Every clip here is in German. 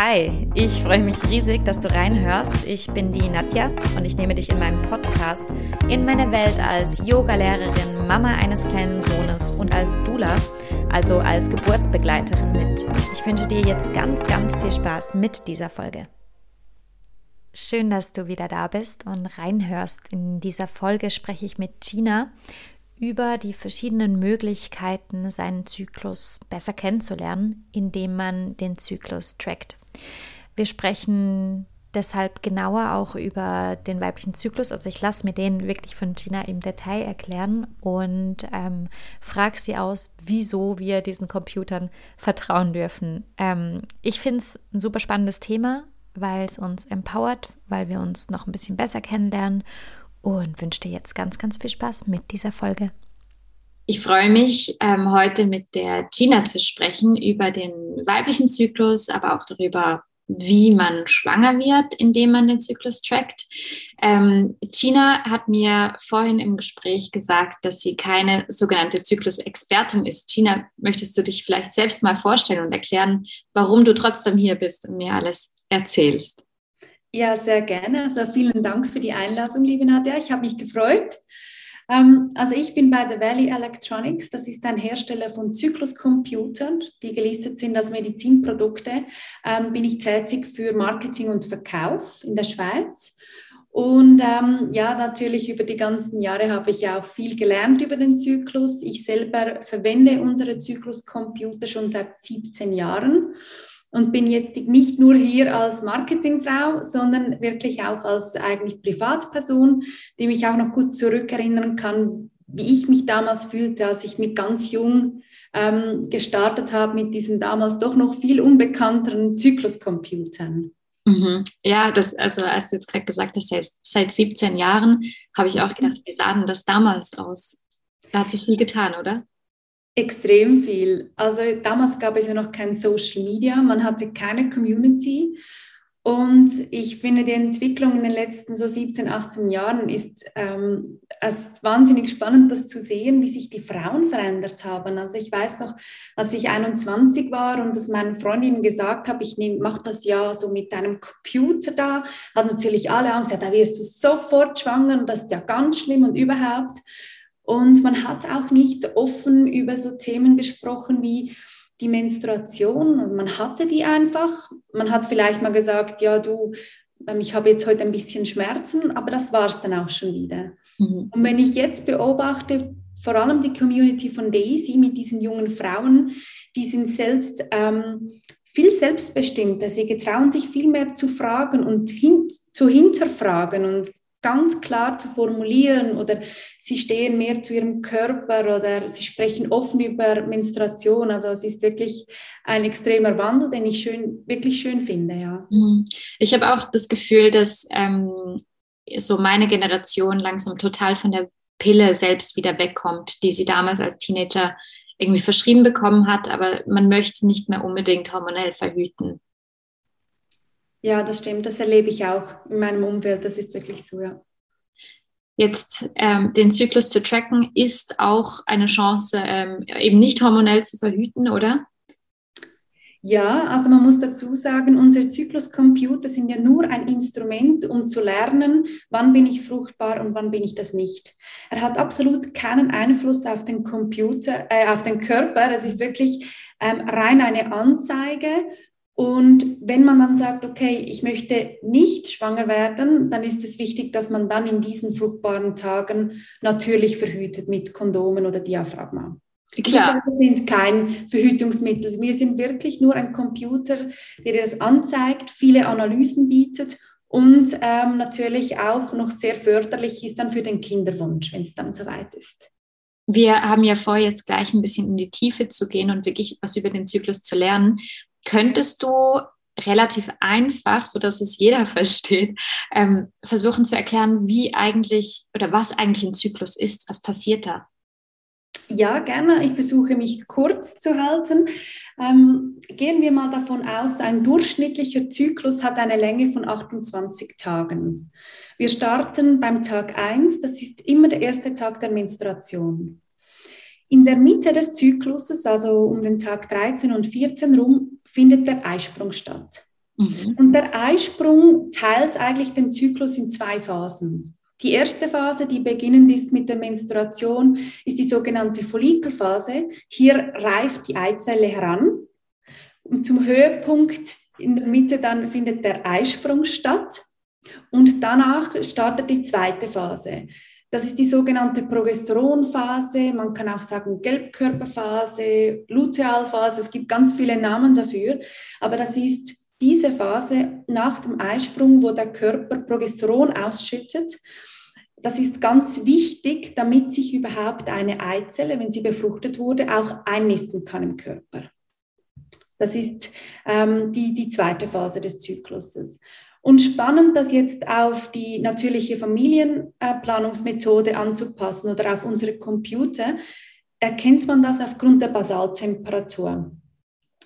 Hi, ich freue mich riesig, dass du reinhörst. Ich bin die Nadja und ich nehme dich in meinem Podcast in meine Welt als Yogalehrerin, Mama eines kleinen Sohnes und als Dula, also als Geburtsbegleiterin mit. Ich wünsche dir jetzt ganz, ganz viel Spaß mit dieser Folge. Schön, dass du wieder da bist und reinhörst. In dieser Folge spreche ich mit Gina über die verschiedenen Möglichkeiten, seinen Zyklus besser kennenzulernen, indem man den Zyklus trackt. Wir sprechen deshalb genauer auch über den weiblichen Zyklus. Also ich lasse mir den wirklich von Gina im Detail erklären und ähm, frage sie aus, wieso wir diesen Computern vertrauen dürfen. Ähm, ich finde es ein super spannendes Thema, weil es uns empowert, weil wir uns noch ein bisschen besser kennenlernen und wünsche dir jetzt ganz, ganz viel Spaß mit dieser Folge. Ich freue mich, ähm, heute mit der Gina zu sprechen über den weiblichen Zyklus, aber auch darüber, wie man schwanger wird, indem man den Zyklus trackt. Ähm, Gina hat mir vorhin im Gespräch gesagt, dass sie keine sogenannte Zyklusexpertin ist. Gina, möchtest du dich vielleicht selbst mal vorstellen und erklären, warum du trotzdem hier bist und mir alles erzählst? Ja, sehr gerne. Also vielen Dank für die Einladung, liebe Nadja. Ich habe mich gefreut. Ähm, also ich bin bei The Valley Electronics. Das ist ein Hersteller von Zykluscomputern, die gelistet sind als Medizinprodukte. Ähm, bin ich tätig für Marketing und Verkauf in der Schweiz. Und ähm, ja, natürlich über die ganzen Jahre habe ich auch viel gelernt über den Zyklus. Ich selber verwende unsere Zykluscomputer schon seit 17 Jahren und bin jetzt nicht nur hier als Marketingfrau, sondern wirklich auch als eigentlich Privatperson, die mich auch noch gut zurückerinnern kann, wie ich mich damals fühlte, als ich mit ganz jung ähm, gestartet habe mit diesen damals doch noch viel unbekannteren Zykluscomputern. Mhm. Ja, das, also als du jetzt gerade gesagt hast, seit, seit 17 Jahren, habe ich auch gedacht, wie sah denn das damals aus? Da hat sich viel getan, oder? Extrem viel. Also damals gab es ja noch kein Social Media, man hatte keine Community. Und ich finde, die Entwicklung in den letzten so 17, 18 Jahren ist ähm, es wahnsinnig spannend, das zu sehen, wie sich die Frauen verändert haben. Also ich weiß noch, als ich 21 war und das meinen Freundinnen gesagt habe, ich mache das ja so mit einem Computer da, hat natürlich alle Angst, ja, da wirst du sofort schwanger und das ist ja ganz schlimm und überhaupt. Und man hat auch nicht offen über so Themen gesprochen wie die Menstruation. Man hatte die einfach. Man hat vielleicht mal gesagt, ja, du, ähm, ich habe jetzt heute ein bisschen Schmerzen, aber das war es dann auch schon wieder. Mhm. Und wenn ich jetzt beobachte, vor allem die Community von Daisy mit diesen jungen Frauen, die sind selbst ähm, viel selbstbestimmter. Sie getrauen sich viel mehr zu fragen und hin, zu hinterfragen und ganz klar zu formulieren oder sie stehen mehr zu ihrem Körper oder sie sprechen offen über Menstruation. Also es ist wirklich ein extremer Wandel, den ich schön, wirklich schön finde. Ja. Mhm. Ich habe auch das Gefühl, dass ähm, so meine Generation langsam total von der Pille selbst wieder wegkommt, die sie damals als Teenager irgendwie verschrieben bekommen hat, aber man möchte nicht mehr unbedingt hormonell verhüten. Ja, das stimmt. Das erlebe ich auch in meinem Umfeld. Das ist wirklich so, ja. Jetzt ähm, den Zyklus zu tracken ist auch eine Chance, ähm, eben nicht hormonell zu verhüten, oder? Ja, also man muss dazu sagen, unsere Zykluscomputer sind ja nur ein Instrument, um zu lernen, wann bin ich fruchtbar und wann bin ich das nicht. Er hat absolut keinen Einfluss auf den Computer, äh, auf den Körper. Es ist wirklich ähm, rein eine Anzeige und wenn man dann sagt, okay, ich möchte nicht schwanger werden, dann ist es wichtig, dass man dann in diesen fruchtbaren Tagen natürlich verhütet mit Kondomen oder Diaphragma. Klar. Wir sind kein Verhütungsmittel. Wir sind wirklich nur ein Computer, der das anzeigt, viele Analysen bietet und ähm, natürlich auch noch sehr förderlich ist dann für den Kinderwunsch, wenn es dann soweit ist. Wir haben ja vor, jetzt gleich ein bisschen in die Tiefe zu gehen und wirklich was über den Zyklus zu lernen. Könntest du relativ einfach, so dass es jeder versteht, ähm, versuchen zu erklären, wie eigentlich oder was eigentlich ein Zyklus ist? Was passiert da? Ja, gerne. Ich versuche mich kurz zu halten. Ähm, gehen wir mal davon aus, ein durchschnittlicher Zyklus hat eine Länge von 28 Tagen. Wir starten beim Tag 1, das ist immer der erste Tag der Menstruation. In der Mitte des Zykluses, also um den Tag 13 und 14 rum, findet der Eisprung statt. Mhm. Und der Eisprung teilt eigentlich den Zyklus in zwei Phasen. Die erste Phase, die beginnend ist mit der Menstruation, ist die sogenannte Follikelphase. Hier reift die Eizelle heran. Und zum Höhepunkt in der Mitte dann findet der Eisprung statt. Und danach startet die zweite Phase. Das ist die sogenannte Progesteronphase, man kann auch sagen Gelbkörperphase, Lutealphase, es gibt ganz viele Namen dafür, aber das ist diese Phase nach dem Eisprung, wo der Körper Progesteron ausschüttet. Das ist ganz wichtig, damit sich überhaupt eine Eizelle, wenn sie befruchtet wurde, auch einnisten kann im Körper. Das ist ähm, die, die zweite Phase des Zykluses. Und spannend, das jetzt auf die natürliche Familienplanungsmethode anzupassen oder auf unsere Computer, erkennt man das aufgrund der Basaltemperatur.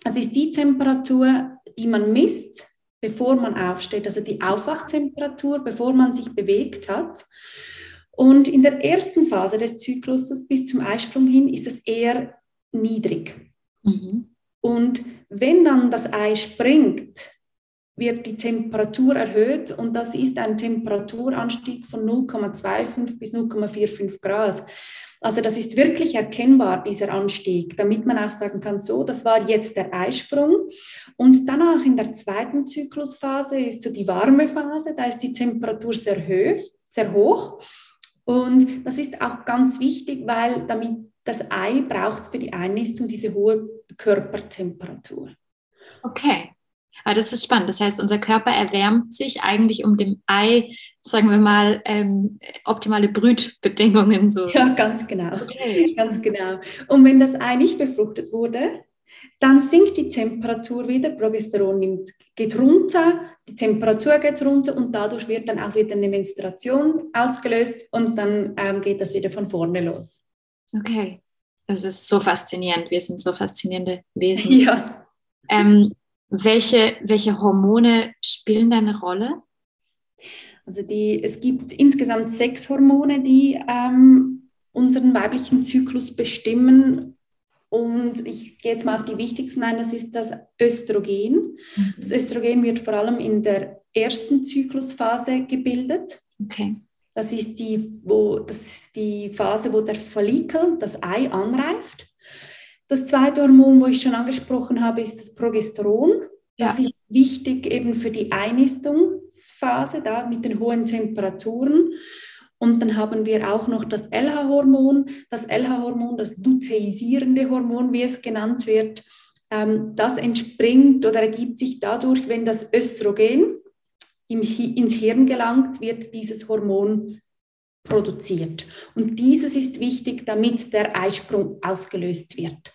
Also ist die Temperatur, die man misst, bevor man aufsteht, also die Aufwachtemperatur, bevor man sich bewegt hat. Und in der ersten Phase des Zykluses bis zum Eisprung hin ist es eher niedrig. Mhm. Und wenn dann das Ei springt, wird die Temperatur erhöht und das ist ein Temperaturanstieg von 0,25 bis 0,45 Grad. Also das ist wirklich erkennbar, dieser Anstieg, damit man auch sagen kann, so, das war jetzt der Eisprung. Und danach in der zweiten Zyklusphase ist so die warme Phase, da ist die Temperatur sehr hoch, sehr hoch. Und das ist auch ganz wichtig, weil damit das Ei braucht für die Einnistung diese hohe Körpertemperatur. Okay. Aber das ist spannend. Das heißt, unser Körper erwärmt sich eigentlich, um dem Ei, sagen wir mal, ähm, optimale Brütbedingungen so. Ja, ganz genau. Okay. Ganz genau. Und wenn das Ei nicht befruchtet wurde, dann sinkt die Temperatur wieder, Progesteron nimmt, geht runter, die Temperatur geht runter und dadurch wird dann auch wieder eine Menstruation ausgelöst und dann ähm, geht das wieder von vorne los. Okay, das ist so faszinierend. Wir sind so faszinierende Wesen. Ja. Ähm, welche, welche Hormone spielen da eine Rolle? Also die, es gibt insgesamt sechs Hormone, die ähm, unseren weiblichen Zyklus bestimmen. Und ich gehe jetzt mal auf die wichtigsten ein, das ist das Östrogen. Mhm. Das Östrogen wird vor allem in der ersten Zyklusphase gebildet. Okay. Das ist die, wo, das ist die Phase, wo der Follikel, das Ei, anreift. Das zweite Hormon, wo ich schon angesprochen habe, ist das Progesteron. Das ja. ist wichtig eben für die Einnistungsphase da mit den hohen Temperaturen. Und dann haben wir auch noch das LH-Hormon. Das LH-Hormon, das luteisierende Hormon, wie es genannt wird, ähm, das entspringt oder ergibt sich dadurch, wenn das Östrogen ins Hirn gelangt, wird dieses Hormon produziert. Und dieses ist wichtig, damit der Eisprung ausgelöst wird.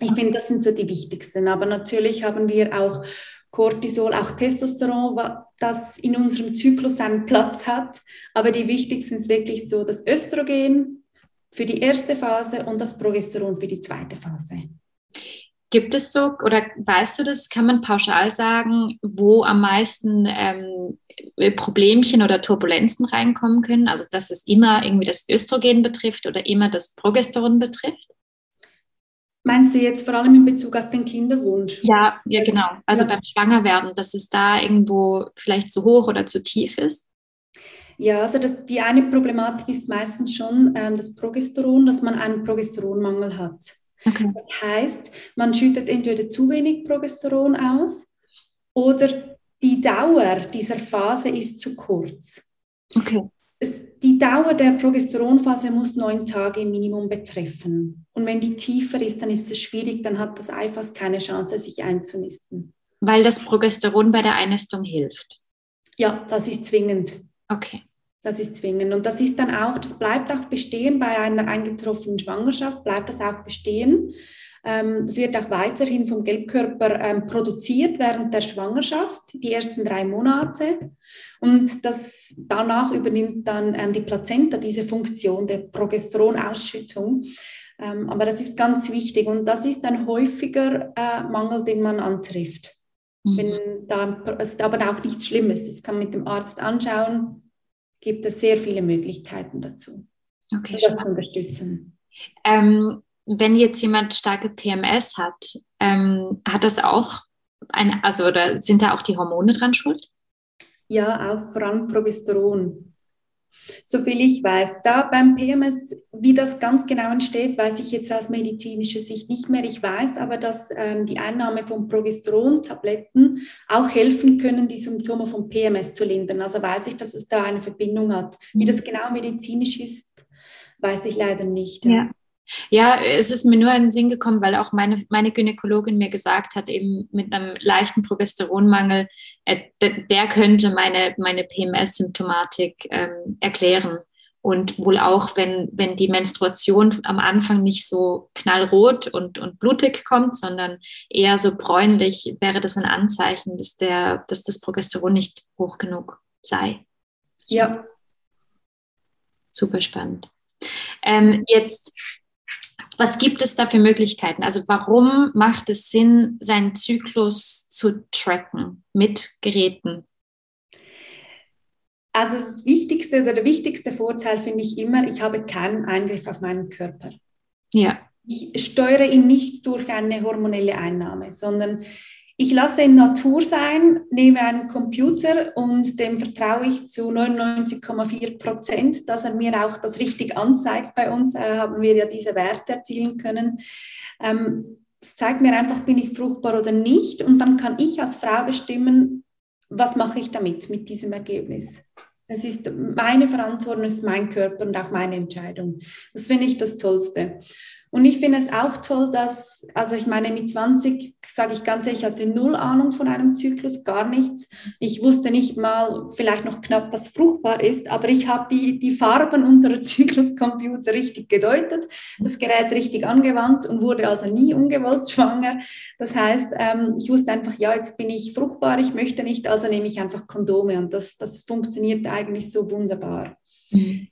Ich finde, das sind so die wichtigsten. Aber natürlich haben wir auch Cortisol, auch Testosteron, das in unserem Zyklus einen Platz hat. Aber die wichtigsten sind wirklich so das Östrogen für die erste Phase und das Progesteron für die zweite Phase. Gibt es so, oder weißt du das, kann man pauschal sagen, wo am meisten ähm, Problemchen oder Turbulenzen reinkommen können? Also, dass es immer irgendwie das Östrogen betrifft oder immer das Progesteron betrifft? Meinst du jetzt vor allem in Bezug auf den Kinderwunsch? Ja, ja genau. Also ja. beim Schwangerwerden, dass es da irgendwo vielleicht zu hoch oder zu tief ist? Ja, also das, die eine Problematik ist meistens schon ähm, das Progesteron, dass man einen Progesteronmangel hat. Okay. Das heißt, man schüttet entweder zu wenig Progesteron aus oder die Dauer dieser Phase ist zu kurz. Okay es, die Dauer der Progesteronphase muss neun Tage im Minimum betreffen. Und wenn die tiefer ist, dann ist es schwierig, dann hat das Ei fast keine Chance, sich einzunisten. Weil das Progesteron bei der Einnistung hilft. Ja, das ist zwingend. Okay. Das ist zwingend. Und das ist dann auch, das bleibt auch bestehen bei einer eingetroffenen Schwangerschaft, bleibt das auch bestehen. Ähm, das wird auch weiterhin vom Gelbkörper ähm, produziert während der Schwangerschaft, die ersten drei Monate. Und das, danach übernimmt dann ähm, die Plazenta diese Funktion der Progesteronausschüttung. aber das ist ganz wichtig und das ist ein häufiger äh, Mangel, den man antrifft. Mhm. Wenn da, ist aber auch nichts Schlimmes. Das kann man mit dem Arzt anschauen. Gibt es sehr viele Möglichkeiten dazu, okay, das zu unterstützen. Ähm, wenn jetzt jemand starke PMS hat, ähm, hat das auch eine, also oder sind da auch die Hormone dran schuld? Ja, auch vor allem Progesteron. So viel ich weiß. Da beim PMS, wie das ganz genau entsteht, weiß ich jetzt aus medizinischer Sicht nicht mehr. Ich weiß aber, dass ähm, die Einnahme von Progesteron-Tabletten auch helfen können, die Symptome von PMS zu lindern. Also weiß ich, dass es da eine Verbindung hat. Wie das genau medizinisch ist, weiß ich leider nicht. Ja. Ja, es ist mir nur in den Sinn gekommen, weil auch meine, meine Gynäkologin mir gesagt hat, eben mit einem leichten Progesteronmangel, äh, der könnte meine, meine PMS-Symptomatik ähm, erklären. Und wohl auch, wenn, wenn die Menstruation am Anfang nicht so knallrot und, und blutig kommt, sondern eher so bräunlich, wäre das ein Anzeichen, dass, der, dass das Progesteron nicht hoch genug sei. Ja. Super spannend. Ähm, jetzt was gibt es da für Möglichkeiten? Also warum macht es Sinn, seinen Zyklus zu tracken mit Geräten? Also das Wichtigste oder der wichtigste Vorteil finde ich immer, ich habe keinen Eingriff auf meinen Körper. Ja. Ich steuere ihn nicht durch eine hormonelle Einnahme, sondern ich lasse ihn Natur sein, nehme einen Computer und dem vertraue ich zu 99,4 Prozent, dass er mir auch das richtig anzeigt. Bei uns äh, haben wir ja diese Werte erzielen können. Ähm, es zeigt mir einfach, bin ich fruchtbar oder nicht. Und dann kann ich als Frau bestimmen, was mache ich damit, mit diesem Ergebnis. Es ist meine Verantwortung, es ist mein Körper und auch meine Entscheidung. Das finde ich das Tollste. Und ich finde es auch toll, dass, also ich meine, mit 20, sage ich ganz ehrlich, ich hatte null Ahnung von einem Zyklus, gar nichts. Ich wusste nicht mal vielleicht noch knapp, was fruchtbar ist, aber ich habe die, die Farben unserer Zykluscomputer richtig gedeutet, das Gerät richtig angewandt und wurde also nie ungewollt schwanger. Das heißt, ähm, ich wusste einfach, ja, jetzt bin ich fruchtbar, ich möchte nicht, also nehme ich einfach Kondome und das, das funktioniert eigentlich so wunderbar. Mhm.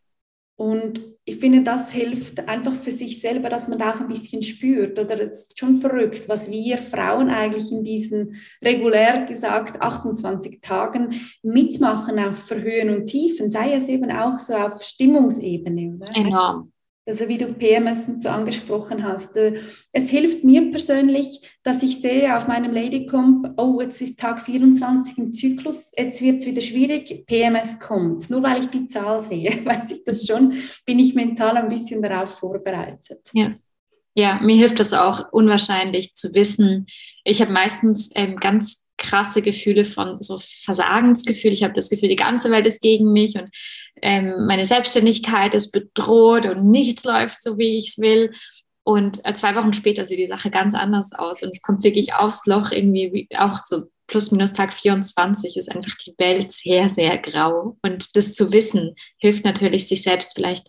Und ich finde, das hilft einfach für sich selber, dass man da auch ein bisschen spürt. Oder es ist schon verrückt, was wir Frauen eigentlich in diesen regulär gesagt 28 Tagen mitmachen, auch für Höhen und Tiefen, sei es eben auch so auf Stimmungsebene. Oder? Enorm also wie du PMS so angesprochen hast. Äh, es hilft mir persönlich, dass ich sehe auf meinem Ladycomp, oh, jetzt ist Tag 24 im Zyklus, jetzt wird es wieder schwierig, PMS kommt. Nur weil ich die Zahl sehe, weiß ich das schon, bin ich mental ein bisschen darauf vorbereitet. Ja. Ja, mir hilft das auch unwahrscheinlich zu wissen. Ich habe meistens ähm, ganz krasse Gefühle von so Versagensgefühl. Ich habe das Gefühl, die ganze Welt ist gegen mich und ähm, meine Selbstständigkeit ist bedroht und nichts läuft so, wie ich es will. Und äh, zwei Wochen später sieht die Sache ganz anders aus und es kommt wirklich aufs Loch irgendwie, wie, auch so plus minus Tag 24 ist einfach die Welt sehr, sehr grau. Und das zu wissen, hilft natürlich, sich selbst vielleicht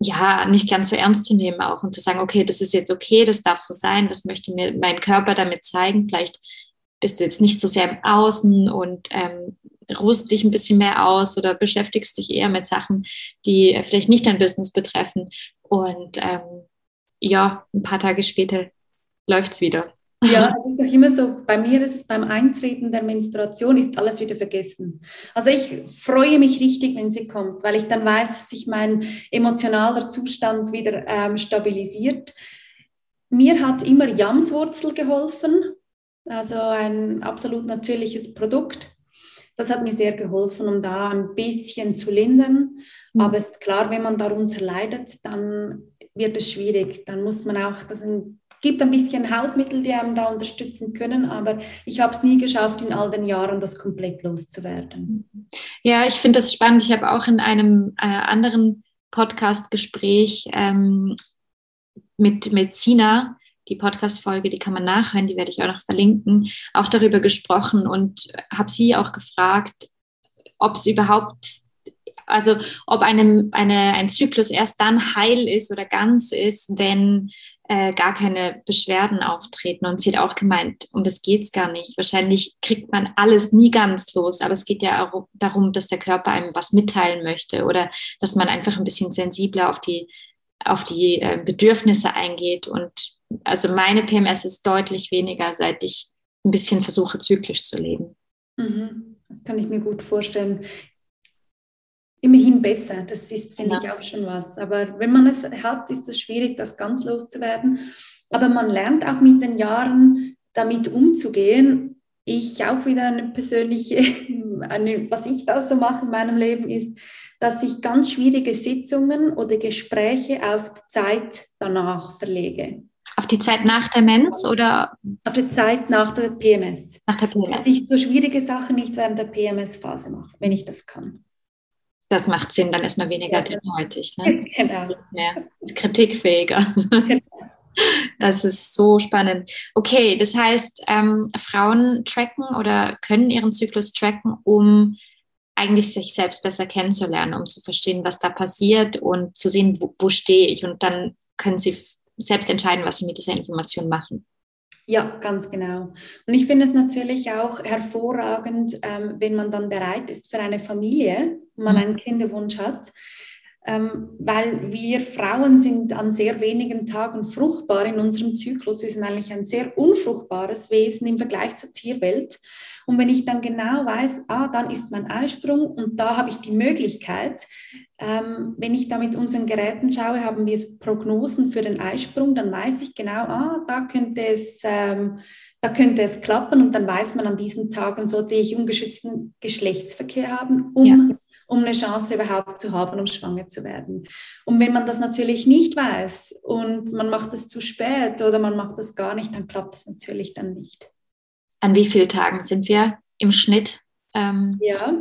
ja, nicht ganz so ernst zu nehmen auch und zu sagen, okay, das ist jetzt okay, das darf so sein, was möchte mir mein Körper damit zeigen? Vielleicht bist du jetzt nicht so sehr im Außen und ähm, ruhst dich ein bisschen mehr aus oder beschäftigst dich eher mit Sachen, die vielleicht nicht dein Business betreffen. Und ähm, ja, ein paar Tage später läuft es wieder. Ja, das ist doch immer so. Bei mir ist es beim Eintreten der Menstruation ist alles wieder vergessen. Also ich freue mich richtig, wenn sie kommt, weil ich dann weiß, dass sich mein emotionaler Zustand wieder ähm, stabilisiert. Mir hat immer Jamswurzel geholfen, also ein absolut natürliches Produkt. Das hat mir sehr geholfen, um da ein bisschen zu lindern. Mhm. Aber es ist klar, wenn man darunter leidet, dann wird es schwierig. Dann muss man auch, das gibt ein bisschen Hausmittel, die einem da unterstützen können, aber ich habe es nie geschafft, in all den Jahren das komplett loszuwerden. Ja, ich finde das spannend. Ich habe auch in einem äh, anderen Podcast-Gespräch ähm, mit, mit Sina, die Podcast-Folge, die kann man nachhören, die werde ich auch noch verlinken, auch darüber gesprochen und habe sie auch gefragt, ob es überhaupt, also ob einem, eine, ein Zyklus erst dann heil ist oder ganz ist, wenn äh, gar keine Beschwerden auftreten. Und sie hat auch gemeint, um das geht es gar nicht. Wahrscheinlich kriegt man alles nie ganz los, aber es geht ja auch darum, dass der Körper einem was mitteilen möchte oder dass man einfach ein bisschen sensibler auf die, auf die äh, Bedürfnisse eingeht. Und also meine PMS ist deutlich weniger, seit ich ein bisschen versuche, zyklisch zu leben. Mhm. Das kann ich mir gut vorstellen immerhin besser. Das ist, finde ja. ich, auch schon was. Aber wenn man es hat, ist es schwierig, das ganz loszuwerden. Aber man lernt auch mit den Jahren, damit umzugehen. Ich auch wieder eine persönliche, eine, was ich da so mache in meinem Leben ist, dass ich ganz schwierige Sitzungen oder Gespräche auf die Zeit danach verlege. Auf die Zeit nach der Mens oder? Auf die Zeit nach der PMS. Nach der PMS. Dass ich so schwierige Sachen nicht während der PMS-Phase mache, wenn ich das kann. Das macht Sinn, dann ist man weniger ja. dünnhäutig. Ne? genau. Ja, ist kritikfähiger. Genau. Das ist so spannend. Okay, das heißt, ähm, Frauen tracken oder können ihren Zyklus tracken, um eigentlich sich selbst besser kennenzulernen, um zu verstehen, was da passiert und zu sehen, wo, wo stehe ich. Und dann können sie selbst entscheiden, was sie mit dieser Information machen. Ja, ganz genau. Und ich finde es natürlich auch hervorragend, ähm, wenn man dann bereit ist für eine Familie, man mhm. einen Kinderwunsch hat, ähm, weil wir Frauen sind an sehr wenigen Tagen fruchtbar in unserem Zyklus. Wir sind eigentlich ein sehr unfruchtbares Wesen im Vergleich zur Tierwelt. Und wenn ich dann genau weiß, ah, dann ist mein Eisprung und da habe ich die Möglichkeit, ähm, wenn ich da mit unseren Geräten schaue, haben wir Prognosen für den Eisprung, dann weiß ich genau, ah, da könnte es, ähm, da könnte es klappen und dann weiß man, an diesen Tagen sollte ich ungeschützten Geschlechtsverkehr haben, um ja um eine Chance überhaupt zu haben, um schwanger zu werden. Und wenn man das natürlich nicht weiß und man macht es zu spät oder man macht es gar nicht, dann klappt das natürlich dann nicht. An wie vielen Tagen sind wir im Schnitt? Ähm ja,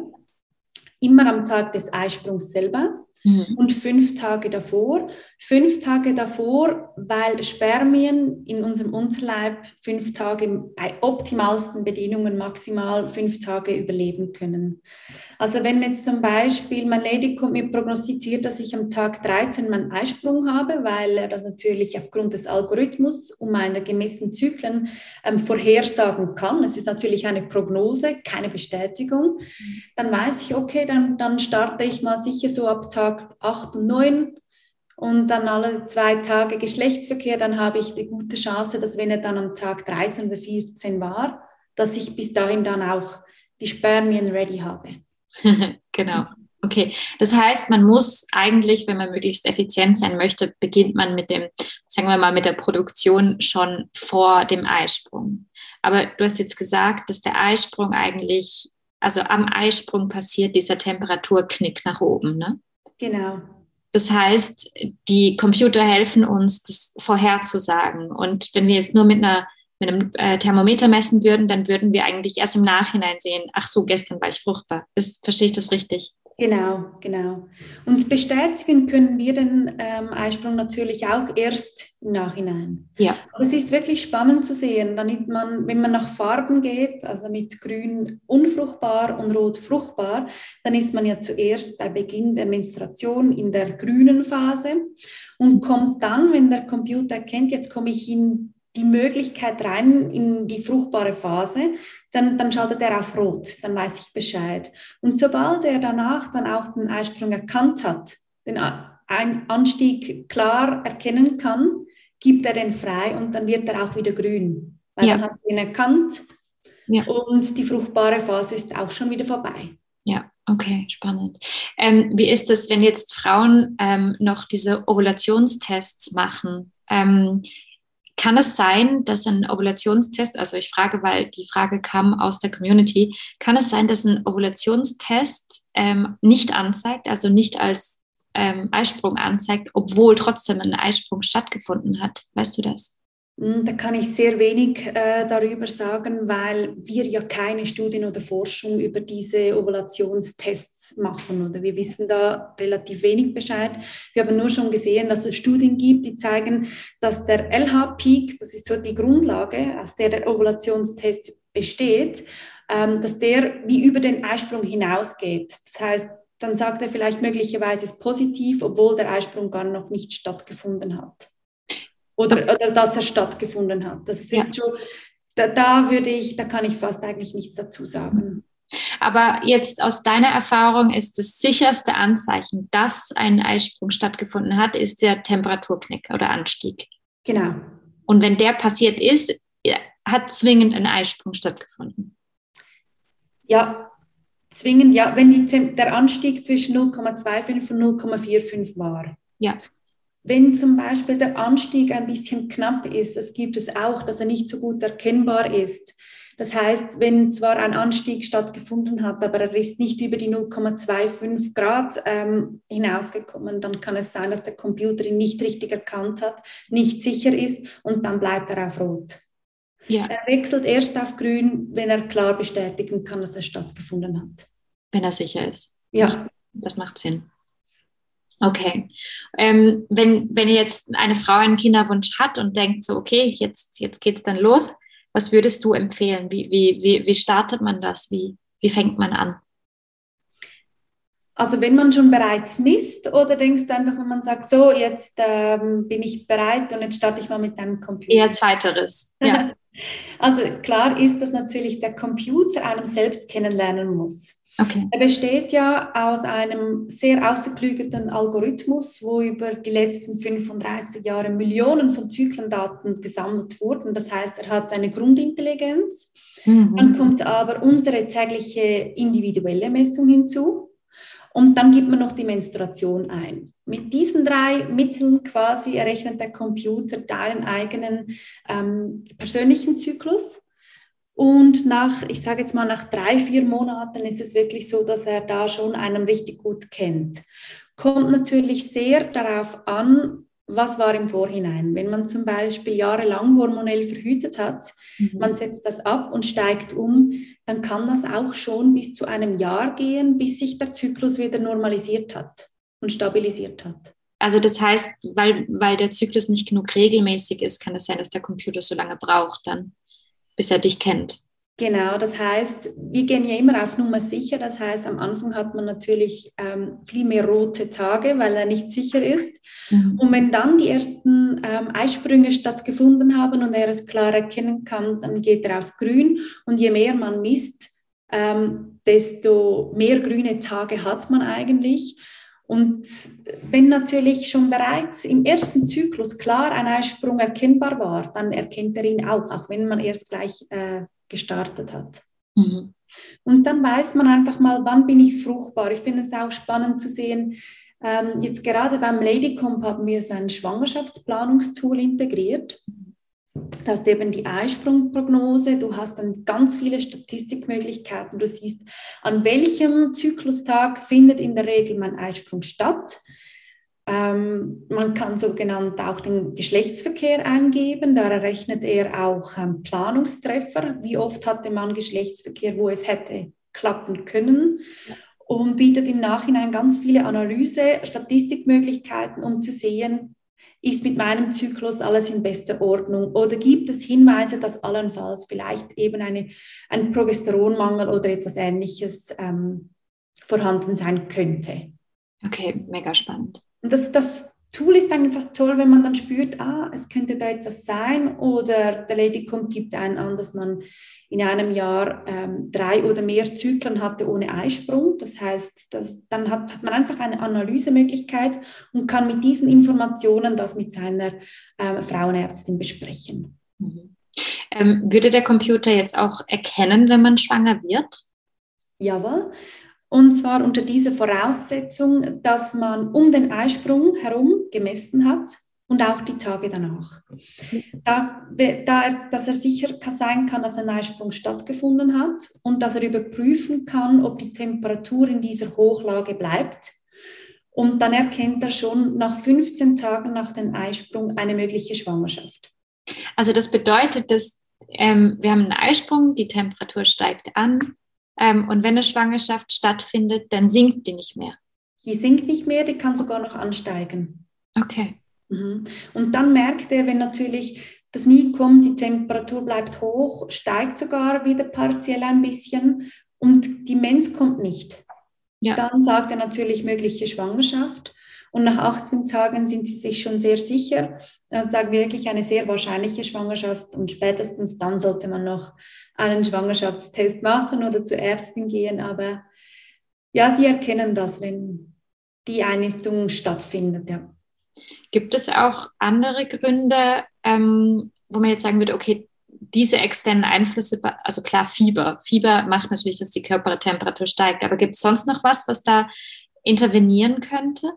immer am Tag des Eisprungs selber mhm. und fünf Tage davor. Fünf Tage davor, weil Spermien in unserem Unterleib fünf Tage bei optimalsten Bedingungen maximal fünf Tage überleben können. Also wenn jetzt zum Beispiel mein Lady kommt mir prognostiziert, dass ich am Tag 13 meinen Eisprung habe, weil er das natürlich aufgrund des Algorithmus um meine gemessenen Zyklen ähm, vorhersagen kann. Es ist natürlich eine Prognose, keine Bestätigung. Dann weiß ich, okay, dann, dann starte ich mal sicher so ab Tag 8 und 9 und dann alle zwei Tage Geschlechtsverkehr, dann habe ich die gute Chance, dass wenn er dann am Tag 13 oder 14 war, dass ich bis dahin dann auch die Spermien ready habe. genau. Okay, das heißt, man muss eigentlich, wenn man möglichst effizient sein möchte, beginnt man mit dem, sagen wir mal, mit der Produktion schon vor dem Eisprung. Aber du hast jetzt gesagt, dass der Eisprung eigentlich, also am Eisprung passiert dieser Temperaturknick nach oben, ne? Genau. Das heißt, die Computer helfen uns, das vorherzusagen. Und wenn wir jetzt nur mit einer mit einem äh, Thermometer messen würden, dann würden wir eigentlich erst im Nachhinein sehen, ach so, gestern war ich fruchtbar. Ist, verstehe ich das richtig? Genau, genau. Und bestätigen können wir den ähm, Eisprung natürlich auch erst im Nachhinein. Ja. Aber es ist wirklich spannend zu sehen, damit man, wenn man nach Farben geht, also mit Grün unfruchtbar und Rot fruchtbar, dann ist man ja zuerst bei Beginn der Menstruation in der grünen Phase und kommt dann, wenn der Computer erkennt, jetzt komme ich in die Möglichkeit rein in die fruchtbare Phase, dann, dann schaltet er auf Rot, dann weiß ich Bescheid. Und sobald er danach dann auch den Eisprung erkannt hat, den Anstieg klar erkennen kann, gibt er den frei und dann wird er auch wieder grün. Weil ja. dann hat ihn erkannt ja. und die fruchtbare Phase ist auch schon wieder vorbei. Ja, okay, spannend. Ähm, wie ist es, wenn jetzt Frauen ähm, noch diese Ovulationstests machen? Ähm, kann es sein, dass ein Ovulationstest, also ich frage, weil die Frage kam aus der Community, kann es sein, dass ein Ovulationstest ähm, nicht anzeigt, also nicht als ähm, Eisprung anzeigt, obwohl trotzdem ein Eisprung stattgefunden hat? Weißt du das? Hm, da kann ich sehr wenig äh, darüber sagen, weil wir ja keine Studien oder Forschung über diese Ovulationstests machen. Oder wir wissen da relativ wenig Bescheid. Wir haben nur schon gesehen, dass es Studien gibt, die zeigen, dass der LH-Peak, das ist so die Grundlage, aus der der Ovulationstest besteht, ähm, dass der wie über den Eisprung hinausgeht. Das heißt, dann sagt er vielleicht möglicherweise ist positiv, obwohl der Eisprung gar noch nicht stattgefunden hat oder, oder dass er stattgefunden hat. Das ist ja. schon, da, da würde ich, da kann ich fast eigentlich nichts dazu sagen. Aber jetzt aus deiner Erfahrung ist das sicherste Anzeichen, dass ein Eisprung stattgefunden hat, ist der Temperaturknick oder Anstieg. Genau. Und wenn der passiert ist, hat zwingend ein Eisprung stattgefunden. Ja, zwingend, ja, wenn die, der Anstieg zwischen 0,25 und 0,45 war. Ja. Wenn zum Beispiel der Anstieg ein bisschen knapp ist, das gibt es auch, dass er nicht so gut erkennbar ist. Das heißt, wenn zwar ein Anstieg stattgefunden hat, aber er ist nicht über die 0,25 Grad ähm, hinausgekommen, dann kann es sein, dass der Computer ihn nicht richtig erkannt hat, nicht sicher ist und dann bleibt er auf Rot. Ja. Er wechselt erst auf Grün, wenn er klar bestätigen kann, dass er stattgefunden hat. Wenn er sicher ist. Ja. Das macht Sinn. Okay. Ähm, wenn, wenn jetzt eine Frau einen Kinderwunsch hat und denkt so, okay, jetzt, jetzt geht es dann los, was würdest du empfehlen? Wie, wie, wie, wie startet man das? Wie, wie fängt man an? Also wenn man schon bereits misst oder denkst du einfach, wenn man sagt, so jetzt ähm, bin ich bereit und jetzt starte ich mal mit deinem Computer? Eher zweiteres, ja. also klar ist, dass natürlich der Computer einem selbst kennenlernen muss. Okay. Er besteht ja aus einem sehr ausgeklügelten Algorithmus, wo über die letzten 35 Jahre Millionen von Zyklendaten gesammelt wurden. Das heißt, er hat eine Grundintelligenz. Mhm. Dann kommt aber unsere tägliche individuelle Messung hinzu. Und dann gibt man noch die Menstruation ein. Mit diesen drei Mitteln quasi errechnet der Computer deinen eigenen ähm, persönlichen Zyklus und nach, ich sage jetzt mal, nach drei, vier Monaten ist es wirklich so, dass er da schon einen richtig gut kennt. Kommt natürlich sehr darauf an, was war im Vorhinein. Wenn man zum Beispiel jahrelang hormonell verhütet hat, mhm. man setzt das ab und steigt um, dann kann das auch schon bis zu einem Jahr gehen, bis sich der Zyklus wieder normalisiert hat und stabilisiert hat. Also das heißt, weil, weil der Zyklus nicht genug regelmäßig ist, kann es sein, dass der Computer so lange braucht dann bis er dich kennt. Genau, das heißt, wir gehen ja immer auf Nummer sicher. Das heißt, am Anfang hat man natürlich ähm, viel mehr rote Tage, weil er nicht sicher ist. Mhm. Und wenn dann die ersten ähm, Eisprünge stattgefunden haben und er es klar erkennen kann, dann geht er auf grün. Und je mehr man misst, ähm, desto mehr grüne Tage hat man eigentlich. Und wenn natürlich schon bereits im ersten Zyklus klar ein Eisprung erkennbar war, dann erkennt er ihn auch, auch wenn man erst gleich äh, gestartet hat. Mhm. Und dann weiß man einfach mal, wann bin ich fruchtbar. Ich finde es auch spannend zu sehen, ähm, jetzt gerade beim Ladycomp haben wir so ein Schwangerschaftsplanungstool integriert. Du hast eben die Eisprungprognose, du hast dann ganz viele Statistikmöglichkeiten. Du siehst, an welchem Zyklustag findet in der Regel mein Eisprung statt. Ähm, man kann sogenannt auch den Geschlechtsverkehr eingeben. Da errechnet er auch ähm, Planungstreffer. Wie oft hatte man Geschlechtsverkehr, wo es hätte klappen können? Und bietet im Nachhinein ganz viele Analyse, Statistikmöglichkeiten, um zu sehen, ist mit meinem Zyklus alles in bester Ordnung? Oder gibt es Hinweise, dass allenfalls vielleicht eben eine, ein Progesteronmangel oder etwas Ähnliches ähm, vorhanden sein könnte? Okay, mega spannend. Das, das Tool ist einfach toll, wenn man dann spürt, ah, es könnte da etwas sein oder der Ladycom gibt einen an, dass man in einem Jahr ähm, drei oder mehr Zyklen hatte ohne Eisprung. Das heißt, das, dann hat, hat, man einfach eine Analysemöglichkeit und kann mit diesen Informationen das mit seiner ähm, Frauenärztin besprechen. Mhm. Ähm, würde der Computer jetzt auch erkennen, wenn man schwanger wird? Jawohl. Und zwar unter dieser Voraussetzung, dass man um den Eisprung herum gemessen hat und auch die Tage danach. Da, da, dass er sicher sein kann, dass ein Eisprung stattgefunden hat und dass er überprüfen kann, ob die Temperatur in dieser Hochlage bleibt. Und dann erkennt er schon nach 15 Tagen nach dem Eisprung eine mögliche Schwangerschaft. Also das bedeutet, dass ähm, wir haben einen Eisprung, die Temperatur steigt an ähm, und wenn eine Schwangerschaft stattfindet, dann sinkt die nicht mehr. Die sinkt nicht mehr, die kann sogar noch ansteigen. Okay. Mhm. Und dann merkt er, wenn natürlich das nie kommt, die Temperatur bleibt hoch, steigt sogar wieder partiell ein bisschen und die Mens kommt nicht. Ja. Dann sagt er natürlich mögliche Schwangerschaft. Und nach 18 Tagen sind sie sich schon sehr sicher. Dann wir wirklich eine sehr wahrscheinliche Schwangerschaft. Und spätestens dann sollte man noch einen Schwangerschaftstest machen oder zur Ärztin gehen. Aber ja, die erkennen das, wenn die Einnistung stattfindet. Ja. Gibt es auch andere Gründe, ähm, wo man jetzt sagen würde, okay, diese externen Einflüsse, also klar, Fieber. Fieber macht natürlich, dass die Körpertemperatur steigt, aber gibt es sonst noch was, was da intervenieren könnte?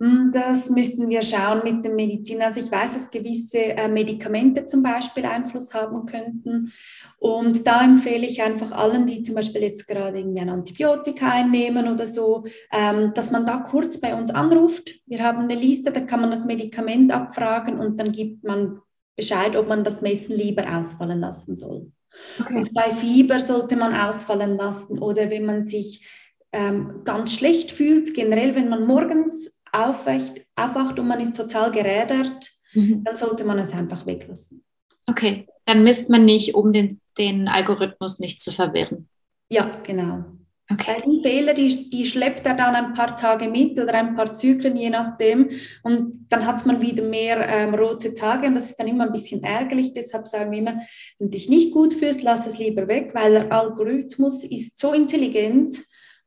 Hm, das müssten wir schauen mit den Medizin. Also ich weiß, dass gewisse äh, Medikamente zum Beispiel Einfluss haben könnten. Und da empfehle ich einfach allen, die zum Beispiel jetzt gerade irgendwie ein Antibiotika einnehmen oder so, ähm, dass man da kurz bei uns anruft. Wir haben eine Liste, da kann man das Medikament abfragen und dann gibt man Bescheid, ob man das Messen lieber ausfallen lassen soll. Okay. Und bei Fieber sollte man ausfallen lassen oder wenn man sich ähm, ganz schlecht fühlt, generell wenn man morgens aufwacht, aufwacht und man ist total gerädert, mhm. dann sollte man es einfach weglassen. Okay, dann misst man nicht, um den, den Algorithmus nicht zu verwirren. Ja, genau. Okay. Weil die Fehler, die, die schleppt er dann ein paar Tage mit oder ein paar Zyklen, je nachdem. Und dann hat man wieder mehr ähm, rote Tage und das ist dann immer ein bisschen ärgerlich. Deshalb sagen wir immer, wenn du dich nicht gut fühlst, lass es lieber weg, weil der Algorithmus ist so intelligent,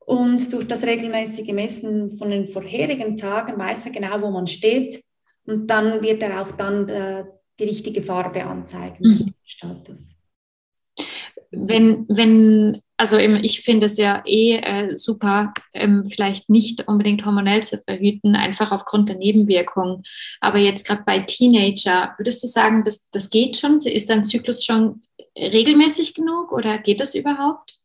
und durch das regelmäßige Messen von den vorherigen Tagen weiß er genau, wo man steht. Und dann wird er auch dann äh, die richtige Farbe anzeigen, mhm. Status. Wenn, wenn, also ich finde es ja eh äh, super, ähm, vielleicht nicht unbedingt hormonell zu verhüten, einfach aufgrund der Nebenwirkungen. Aber jetzt gerade bei Teenager, würdest du sagen, das, das geht schon? Ist dein Zyklus schon regelmäßig genug oder geht das überhaupt?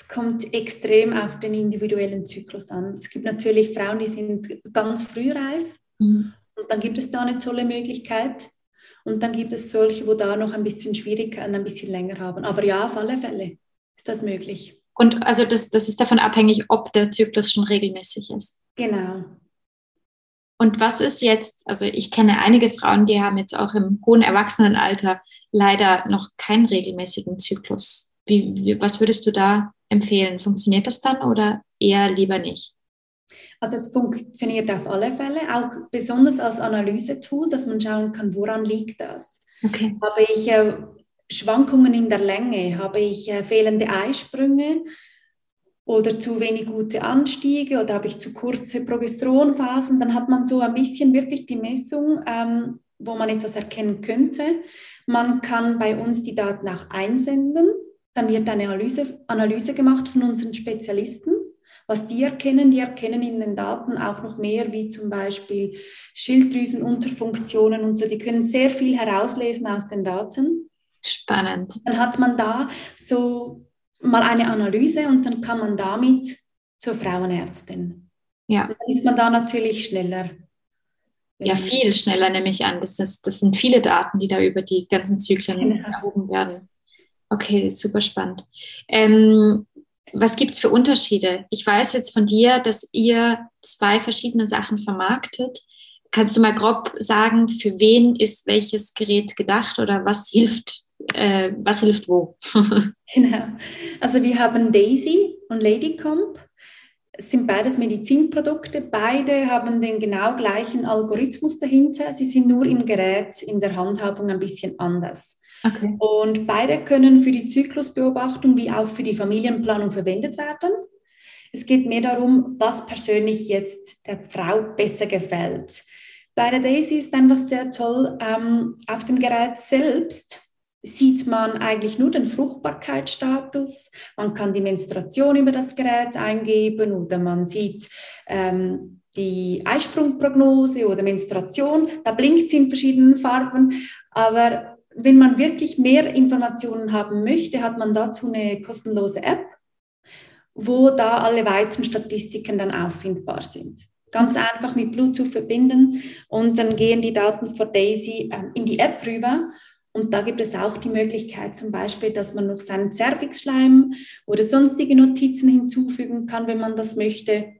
Es kommt extrem auf den individuellen Zyklus an. Es gibt natürlich Frauen, die sind ganz frühreif mhm. und dann gibt es da eine tolle Möglichkeit. Und dann gibt es solche, wo da noch ein bisschen schwieriger und ein bisschen länger haben. Aber ja, auf alle Fälle ist das möglich. Und also das, das ist davon abhängig, ob der Zyklus schon regelmäßig ist. Genau. Und was ist jetzt, also ich kenne einige Frauen, die haben jetzt auch im hohen Erwachsenenalter leider noch keinen regelmäßigen Zyklus. Wie, wie, was würdest du da empfehlen? Funktioniert das dann oder eher lieber nicht? Also es funktioniert auf alle Fälle, auch besonders als Analysetool, dass man schauen kann, woran liegt das. Okay. Habe ich äh, Schwankungen in der Länge? Habe ich äh, fehlende Eisprünge? Oder zu wenig gute Anstiege? Oder habe ich zu kurze Progesteronphasen? Dann hat man so ein bisschen wirklich die Messung, ähm, wo man etwas erkennen könnte. Man kann bei uns die Daten auch einsenden dann wird eine Analyse, Analyse gemacht von unseren Spezialisten. Was die erkennen, die erkennen in den Daten auch noch mehr, wie zum Beispiel Schilddrüsenunterfunktionen und so. Die können sehr viel herauslesen aus den Daten. Spannend. Dann hat man da so mal eine Analyse und dann kann man damit zur Frauenärztin. Ja. dann ist man da natürlich schneller. Ja, viel schneller nehme ich an. Das, ist, das sind viele Daten, die da über die ganzen Zyklen genau. erhoben werden. Okay, super spannend. Ähm, was gibt es für Unterschiede? Ich weiß jetzt von dir, dass ihr zwei verschiedene Sachen vermarktet. Kannst du mal grob sagen, für wen ist welches Gerät gedacht oder was hilft, äh, was hilft wo? genau. Also wir haben Daisy und Ladycomp. Es sind beides Medizinprodukte. Beide haben den genau gleichen Algorithmus dahinter. Sie sind nur im Gerät, in der Handhabung ein bisschen anders. Okay. Und beide können für die Zyklusbeobachtung wie auch für die Familienplanung verwendet werden. Es geht mehr darum, was persönlich jetzt der Frau besser gefällt. Bei der Daisy ist dann was sehr toll. Ähm, auf dem Gerät selbst sieht man eigentlich nur den Fruchtbarkeitsstatus. Man kann die Menstruation über das Gerät eingeben oder man sieht ähm, die Eisprungprognose oder Menstruation. Da blinkt sie in verschiedenen Farben, aber wenn man wirklich mehr Informationen haben möchte, hat man dazu eine kostenlose App, wo da alle weiteren Statistiken dann auffindbar sind. Ganz einfach mit Bluetooth verbinden und dann gehen die Daten von Daisy ähm, in die App rüber. Und da gibt es auch die Möglichkeit zum Beispiel, dass man noch seinen Cervixschleim oder sonstige Notizen hinzufügen kann, wenn man das möchte.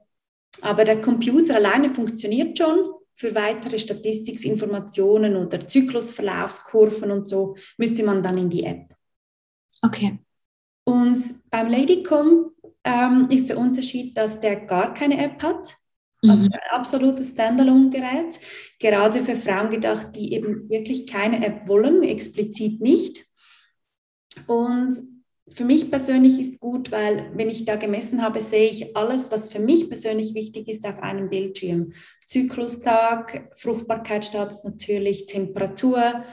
Aber der Computer alleine funktioniert schon für weitere Statistikinformationen oder Zyklusverlaufskurven und so müsste man dann in die App. Okay. Und beim Ladycom ähm, ist der Unterschied, dass der gar keine App hat. Also mhm. ein absolutes Standalone-Gerät, gerade für Frauen gedacht, die eben wirklich keine App wollen, explizit nicht. Und für mich persönlich ist gut, weil wenn ich da gemessen habe, sehe ich alles, was für mich persönlich wichtig ist, auf einem Bildschirm. Zyklustag, Fruchtbarkeitsstatus natürlich, Temperatur.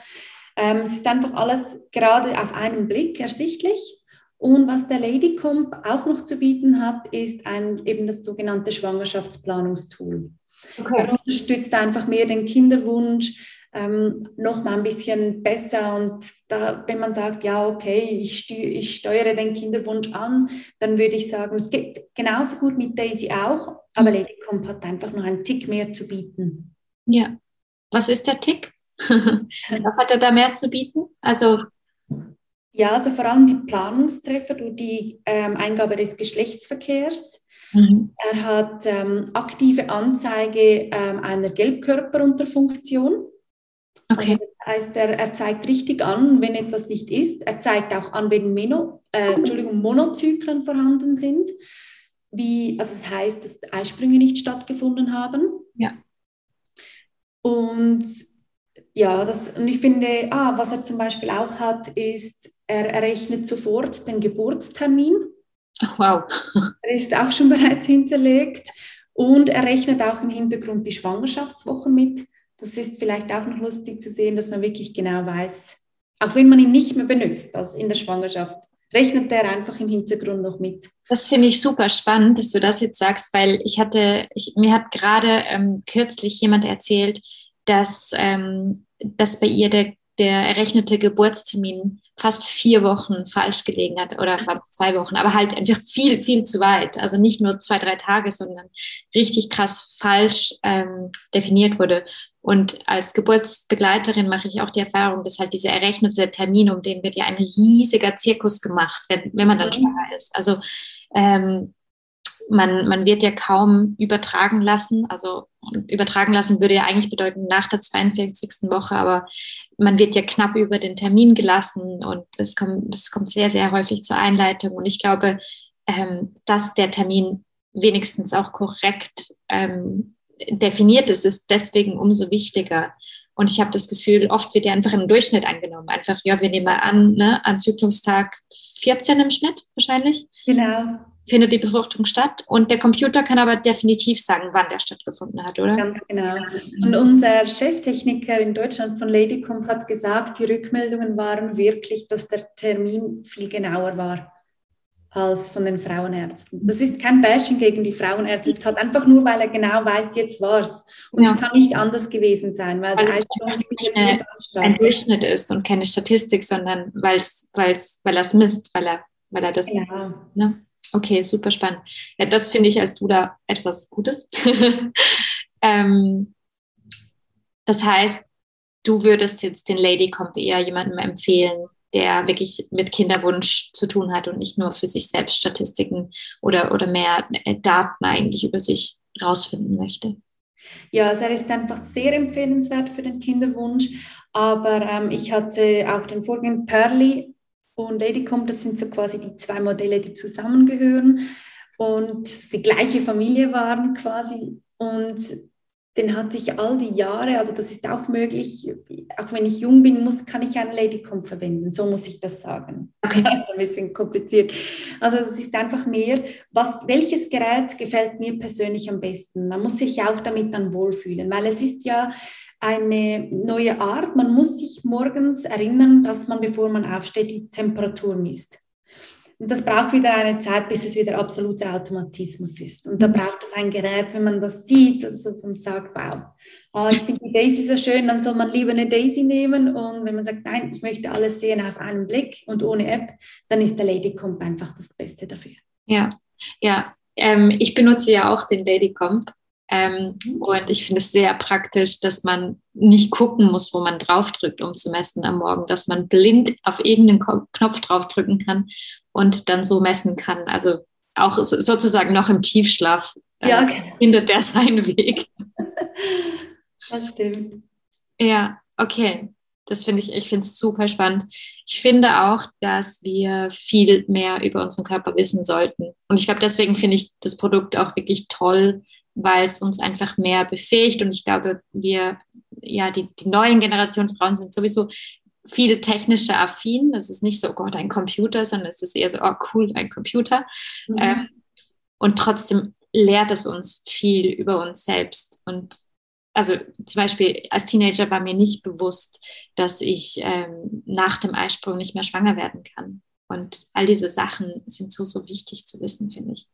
Ähm, es ist einfach alles gerade auf einen Blick ersichtlich. Und was der Ladycomp auch noch zu bieten hat, ist ein, eben das sogenannte Schwangerschaftsplanungstool. Okay. Er unterstützt einfach mehr den Kinderwunsch, ähm, noch mal ein bisschen besser. Und da, wenn man sagt, ja, okay, ich, ich steuere den Kinderwunsch an, dann würde ich sagen, es geht genauso gut mit Daisy auch, aber mhm. Ladycomp hat einfach noch einen Tick mehr zu bieten. Ja. Was ist der Tick? Was hat er da mehr zu bieten? Also ja, also vor allem die Planungstreffer durch die ähm, Eingabe des Geschlechtsverkehrs. Mhm. Er hat ähm, aktive Anzeige ähm, einer Gelbkörperunterfunktion. Okay. Also das heißt, er, er, zeigt richtig an, wenn etwas nicht ist. Er zeigt auch an, wenn Meno, äh, Entschuldigung, Monozyklen vorhanden sind. Wie, also das heißt, dass Eisprünge nicht stattgefunden haben. Ja. Und ja, das, und ich finde, ah, was er zum Beispiel auch hat, ist, er errechnet sofort den Geburtstermin. Wow. Er ist auch schon bereits hinterlegt und er rechnet auch im Hintergrund die Schwangerschaftswochen mit. Das ist vielleicht auch noch lustig zu sehen, dass man wirklich genau weiß, auch wenn man ihn nicht mehr benutzt, also in der Schwangerschaft, rechnet er einfach im Hintergrund noch mit. Das finde ich super spannend, dass du das jetzt sagst, weil ich hatte, ich, mir hat gerade ähm, kürzlich jemand erzählt, dass, ähm, dass bei ihr der, der errechnete Geburtstermin fast vier Wochen falsch gelegen hat oder zwei Wochen, aber halt einfach viel, viel zu weit. Also nicht nur zwei, drei Tage, sondern richtig krass falsch ähm, definiert wurde. Und als Geburtsbegleiterin mache ich auch die Erfahrung, dass halt dieser errechnete Termin, um den wird ja ein riesiger Zirkus gemacht, wenn, wenn man dann mhm. schwanger ist. Also ähm, man, man wird ja kaum übertragen lassen. Also übertragen lassen würde ja eigentlich bedeuten nach der 42. Woche, aber man wird ja knapp über den Termin gelassen und es kommt, es kommt sehr, sehr häufig zur Einleitung. Und ich glaube, ähm, dass der Termin wenigstens auch korrekt ähm, definiert ist, ist deswegen umso wichtiger. Und ich habe das Gefühl, oft wird ja einfach ein Durchschnitt angenommen. Einfach, ja, wir nehmen mal an, ne, an Zyklungstag 14 im Schnitt wahrscheinlich. Genau findet die Befruchtung statt. Und der Computer kann aber definitiv sagen, wann der stattgefunden hat, oder? Ganz genau. Und unser Cheftechniker in Deutschland von Ladycomp hat gesagt, die Rückmeldungen waren wirklich, dass der Termin viel genauer war als von den Frauenärzten. Das ist kein Bashing gegen die Frauenärzte, es hat einfach nur, weil er genau weiß, jetzt war es. Und ja. es kann nicht anders gewesen sein, weil, weil der es eine, ein Durchschnitt ist und keine Statistik, sondern weil's, weil's, weil er es misst, weil er, weil er das. Ja. Ne? Okay, super spannend. Ja, das finde ich als du da etwas Gutes. ähm, das heißt, du würdest jetzt den Lady Comp eher jemandem empfehlen, der wirklich mit Kinderwunsch zu tun hat und nicht nur für sich selbst Statistiken oder, oder mehr äh, Daten eigentlich über sich rausfinden möchte. Ja, also er ist einfach sehr empfehlenswert für den Kinderwunsch, aber ähm, ich hatte auch den vorigen Perly und Ladycomb, das sind so quasi die zwei Modelle, die zusammengehören und die gleiche Familie waren quasi. Und den hatte ich all die Jahre, also das ist auch möglich, auch wenn ich jung bin, muss, kann ich einen Ladycomb verwenden, so muss ich das sagen. Okay. Das ist ein bisschen kompliziert. Also es ist einfach mehr, was, welches Gerät gefällt mir persönlich am besten? Man muss sich auch damit dann wohlfühlen, weil es ist ja eine neue Art. Man muss sich morgens erinnern, dass man, bevor man aufsteht, die Temperatur misst. Und das braucht wieder eine Zeit, bis es wieder absoluter Automatismus ist. Und da mhm. braucht es ein Gerät, wenn man das sieht, also man sagt, wow, oh, ich finde die Daisy so schön, dann soll man lieber eine Daisy nehmen. Und wenn man sagt, nein, ich möchte alles sehen auf einen Blick und ohne App, dann ist der Ladycomp einfach das Beste dafür. Ja, ja. Ähm, ich benutze ja auch den Ladycomp ähm, und ich finde es sehr praktisch, dass man nicht gucken muss, wo man draufdrückt, um zu messen am Morgen, dass man blind auf irgendeinen Knopf draufdrücken kann und dann so messen kann. Also auch sozusagen noch im Tiefschlaf äh, ja, okay. findet der seinen Weg. Das stimmt. Ja, okay. Das finde ich, ich finde es super spannend. Ich finde auch, dass wir viel mehr über unseren Körper wissen sollten. Und ich glaube, deswegen finde ich das Produkt auch wirklich toll, weil es uns einfach mehr befähigt. Und ich glaube, wir, ja, die, die neuen Generationen Frauen sind sowieso viel technischer affin. Das ist nicht so, oh Gott, ein Computer, sondern es ist eher so, oh cool, ein Computer. Mhm. Ähm, und trotzdem lehrt es uns viel über uns selbst. Und also zum Beispiel als Teenager war mir nicht bewusst, dass ich ähm, nach dem Eisprung nicht mehr schwanger werden kann. Und all diese Sachen sind so, so wichtig zu wissen, finde ich.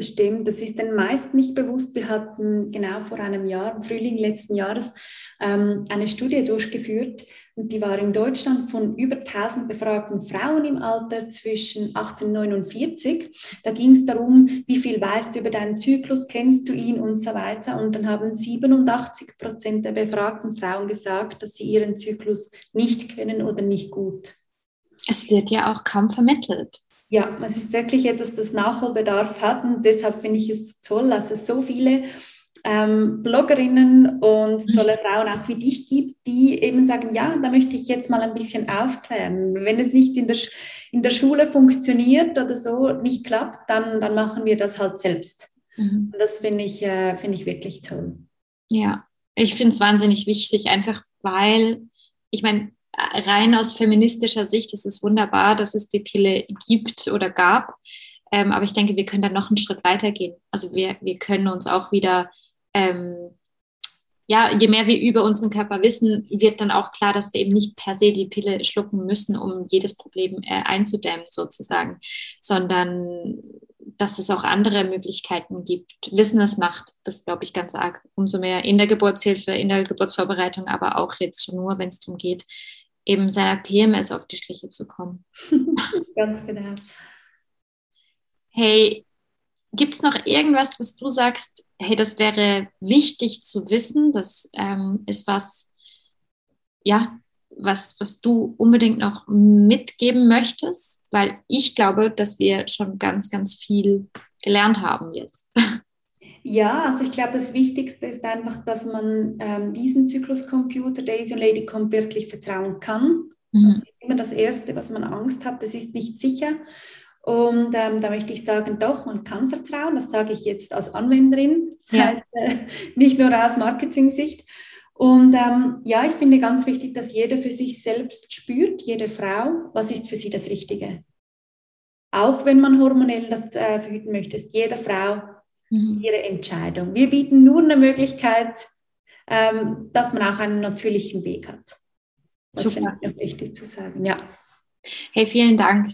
Das stimmt, das ist den meisten nicht bewusst. Wir hatten genau vor einem Jahr, im Frühling letzten Jahres, ähm, eine Studie durchgeführt und die war in Deutschland von über 1000 befragten Frauen im Alter zwischen 18 und 49. Da ging es darum, wie viel weißt du über deinen Zyklus, kennst du ihn und so weiter. Und dann haben 87 Prozent der befragten Frauen gesagt, dass sie ihren Zyklus nicht kennen oder nicht gut. Es wird ja auch kaum vermittelt. Ja, es ist wirklich etwas, das Nachholbedarf hat und deshalb finde ich es toll, dass es so viele ähm, Bloggerinnen und mhm. tolle Frauen auch wie dich gibt, die eben sagen, ja, da möchte ich jetzt mal ein bisschen aufklären. Wenn es nicht in der, in der Schule funktioniert oder so nicht klappt, dann, dann machen wir das halt selbst. Mhm. Und das finde ich, äh, find ich wirklich toll. Ja, ich finde es wahnsinnig wichtig, einfach weil, ich meine, rein aus feministischer Sicht ist es wunderbar, dass es die Pille gibt oder gab. Ähm, aber ich denke, wir können da noch einen Schritt weiter gehen. Also wir, wir können uns auch wieder, ähm, ja, je mehr wir über unseren Körper wissen, wird dann auch klar, dass wir eben nicht per se die Pille schlucken müssen, um jedes Problem äh, einzudämmen sozusagen, sondern dass es auch andere Möglichkeiten gibt. Wissen, was macht, das glaube ich ganz arg. Umso mehr in der Geburtshilfe, in der Geburtsvorbereitung, aber auch jetzt schon nur, wenn es darum geht, eben seiner PMS auf die Schliche zu kommen. Ganz genau. Hey, gibt es noch irgendwas, was du sagst, hey, das wäre wichtig zu wissen, das ähm, ist was, ja, was, was du unbedingt noch mitgeben möchtest? Weil ich glaube, dass wir schon ganz, ganz viel gelernt haben jetzt. Ja, also ich glaube, das Wichtigste ist einfach, dass man ähm, diesen Zykluscomputer Daisy und Ladycomp wirklich vertrauen kann. Mhm. Das ist immer das Erste, was man Angst hat. Das ist nicht sicher. Und ähm, da möchte ich sagen, doch, man kann vertrauen. Das sage ich jetzt als Anwenderin, ja. äh, nicht nur aus Marketing-Sicht. Und ähm, ja, ich finde ganz wichtig, dass jeder für sich selbst spürt, jede Frau, was ist für sie das Richtige. Auch wenn man hormonell das äh, verhüten möchte, ist jede Frau mhm. ihre Entscheidung. Wir bieten nur eine Möglichkeit, ähm, dass man auch einen natürlichen Weg hat. Das finde ich wichtig zu sagen, ja. Hey, vielen Dank.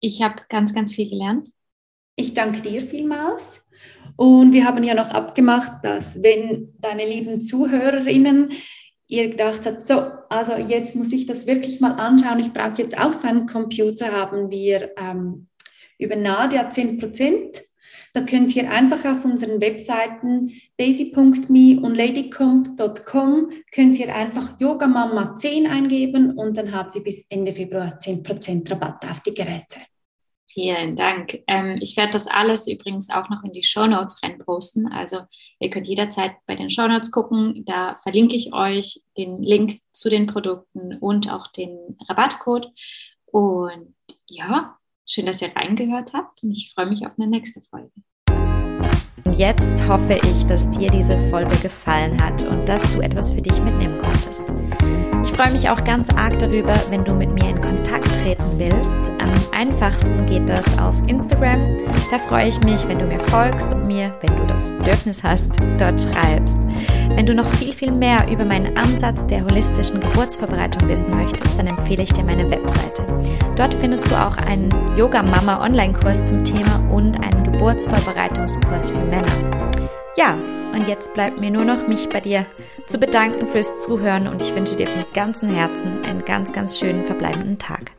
Ich habe ganz, ganz viel gelernt. Ich danke dir vielmals. Und wir haben ja noch abgemacht, dass wenn deine lieben Zuhörerinnen ihr gedacht habt, so, also jetzt muss ich das wirklich mal anschauen, ich brauche jetzt auch so einen Computer, haben wir ähm, über Nadia 10 Prozent da könnt ihr einfach auf unseren Webseiten daisy.me und ladycomp.com könnt ihr einfach Yogamama 10 eingeben und dann habt ihr bis Ende Februar 10% Rabatt auf die Geräte. Vielen Dank. Ähm, ich werde das alles übrigens auch noch in die Show Notes reinposten. Also ihr könnt jederzeit bei den Show Notes gucken. Da verlinke ich euch den Link zu den Produkten und auch den Rabattcode. Und ja, Schön, dass ihr reingehört habt und ich freue mich auf eine nächste Folge. Und jetzt hoffe ich, dass dir diese Folge gefallen hat und dass du etwas für dich mitnehmen konntest. Ich freue mich auch ganz arg darüber, wenn du mit mir in Kontakt treten willst. Am einfachsten geht das auf Instagram. Da freue ich mich, wenn du mir folgst und mir, wenn du das Bedürfnis hast, dort schreibst. Wenn du noch viel, viel mehr über meinen Ansatz der holistischen Geburtsvorbereitung wissen möchtest, dann empfehle ich dir meine Webseite. Dort findest du auch einen Yoga Mama Online-Kurs zum Thema und einen Geburtsvorbereitungskurs für Männer. Ja, und jetzt bleibt mir nur noch, mich bei dir zu bedanken fürs Zuhören und ich wünsche dir von ganzem Herzen einen ganz, ganz schönen verbleibenden Tag.